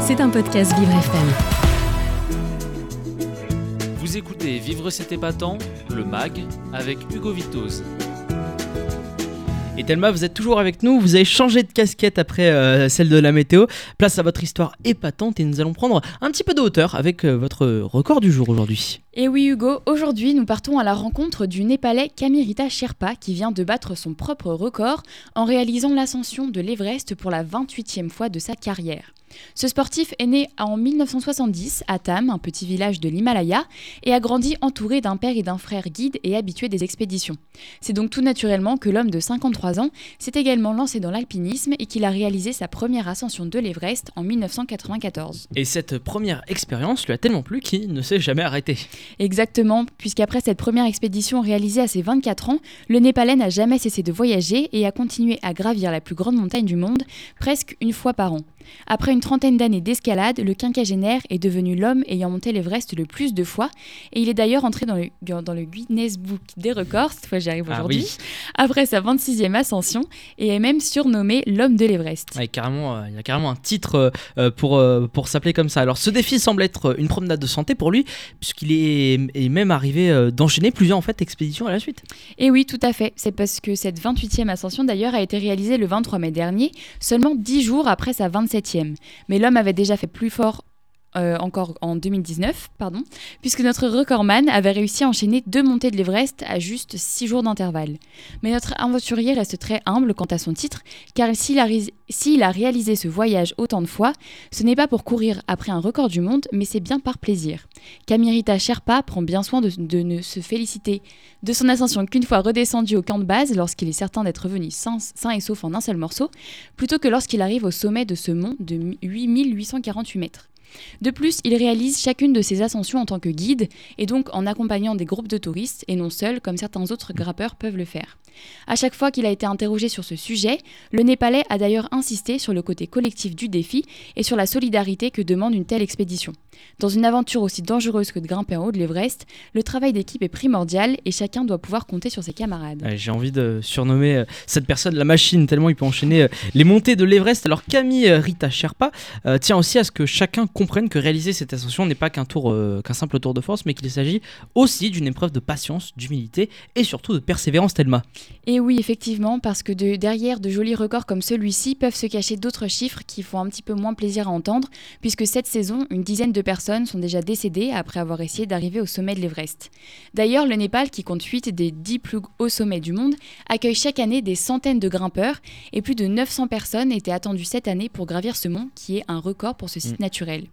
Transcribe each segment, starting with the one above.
C'est un podcast Vivre FM. Vous écoutez Vivre cet épatant, le MAG, avec Hugo Vitoz. Et Thelma, vous êtes toujours avec nous, vous avez changé de casquette après euh, celle de la météo. Place à votre histoire épatante et nous allons prendre un petit peu de hauteur avec euh, votre record du jour aujourd'hui. Et oui Hugo, aujourd'hui nous partons à la rencontre du Népalais Kamirita Sherpa qui vient de battre son propre record en réalisant l'ascension de l'Everest pour la 28e fois de sa carrière. Ce sportif est né en 1970 à Tam, un petit village de l'Himalaya, et a grandi entouré d'un père et d'un frère guide et habitué des expéditions. C'est donc tout naturellement que l'homme de 53 ans s'est également lancé dans l'alpinisme et qu'il a réalisé sa première ascension de l'Everest en 1994. Et cette première expérience lui a tellement plu qu'il ne s'est jamais arrêté. Exactement, puisqu'après cette première expédition réalisée à ses 24 ans, le Népalais n'a jamais cessé de voyager et a continué à gravir la plus grande montagne du monde, presque une fois par an. Après une trentaine d'années d'escalade, le quinquagénaire est devenu l'homme ayant monté l'Everest le plus de fois, et il est d'ailleurs entré dans le, dans le Guinness Book des records, cette fois j'y arrive Ah aujourd'hui, oui. après sa 26e ascension, et est même surnommé l'homme de l'Everest. Ouais, carrément, euh, il y a carrément un titre euh, euh, pour, euh, pour s'appeler comme ça. Alors ce défi semble être une promenade de santé pour lui, puisqu'il est, est même arrivé d'enchaîner plusieurs en fait, expéditions à la suite. Et oui, tout à fait. C'est parce que cette 28e ascension d'ailleurs a été réalisée le 23 mai dernier, seulement 10 jours après sa 27e. Mais l'homme avait déjà fait plus fort euh, encore en 2019, pardon, puisque notre recordman avait réussi à enchaîner deux montées de l'Everest à juste 6 jours d'intervalle. Mais notre aventurier reste très humble quant à son titre, car s'il a, réalisé ce voyage autant de fois, ce n'est pas pour courir après un record du monde, mais c'est bien par plaisir. Kamirita Sherpa prend bien soin de, de ne se féliciter de son ascension qu'une fois redescendu au camp de base, lorsqu'il est certain d'être revenu sain, sain et sauf en un seul morceau, plutôt que lorsqu'il arrive au sommet de ce mont de 8848 mètres. De plus, il réalise chacune de ses ascensions en tant que guide et donc en accompagnant des groupes de touristes et non seul comme certains autres grimpeurs peuvent le faire. À chaque fois qu'il a été interrogé sur ce sujet, le Népalais a d'ailleurs insisté sur le côté collectif du défi et sur la solidarité que demande une telle expédition. Dans une aventure aussi dangereuse que de grimper en haut de l'Everest, le travail d'équipe est primordial et chacun doit pouvoir compter sur ses camarades. J'ai envie de surnommer euh, cette personne la machine, tellement il peut enchaîner euh, les montées de l'Everest. Alors Camille euh, Rita Sherpa tient aussi à ce que chacun comprenne que réaliser cette ascension n'est pas qu'un tour, euh, qu'un simple tour de force, mais qu'il s'agit aussi d'une épreuve de patience, d'humilité et surtout de persévérance, Thelma. Et oui, effectivement, parce que de- derrière de jolis records comme celui-ci peuvent se cacher d'autres chiffres qui font un petit peu moins plaisir à entendre, puisque cette saison, une dizaine de personnes sont déjà décédées après avoir essayé d'arriver au sommet de l'Everest. D'ailleurs, le Népal, qui compte 8 des 10 plus hauts sommets du monde, accueille chaque année des centaines de grimpeurs, et plus de 900 personnes étaient attendues cette année pour gravir ce mont, qui est un record pour ce site naturel.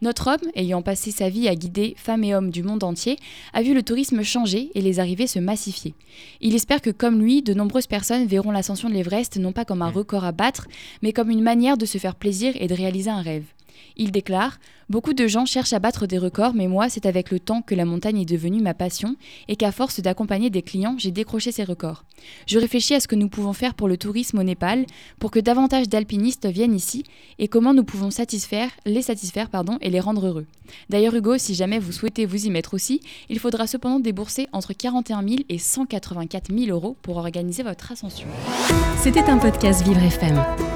Notre homme, ayant passé sa vie à guider femmes et hommes du monde entier, a vu le tourisme changer et les arrivées se massifier. Il espère que, comme lui, de nombreuses personnes verront l'ascension de l'Everest non pas comme un record à battre, mais comme une manière de se faire plaisir et de réaliser un rêve. Il déclare Beaucoup de gens cherchent à battre des records, mais moi, c'est avec le temps que la montagne est devenue ma passion et qu'à force d'accompagner des clients, j'ai décroché ces records. Je réfléchis à ce que nous pouvons faire pour le tourisme au Népal, pour que davantage d'alpinistes viennent ici et comment nous pouvons les satisfaire pardon, et les rendre heureux. D'ailleurs, Hugo, si jamais vous souhaitez vous y mettre aussi, il faudra cependant débourser entre 41 000 et 184 000 euros pour organiser votre ascension. C'était un podcast Vivre FM.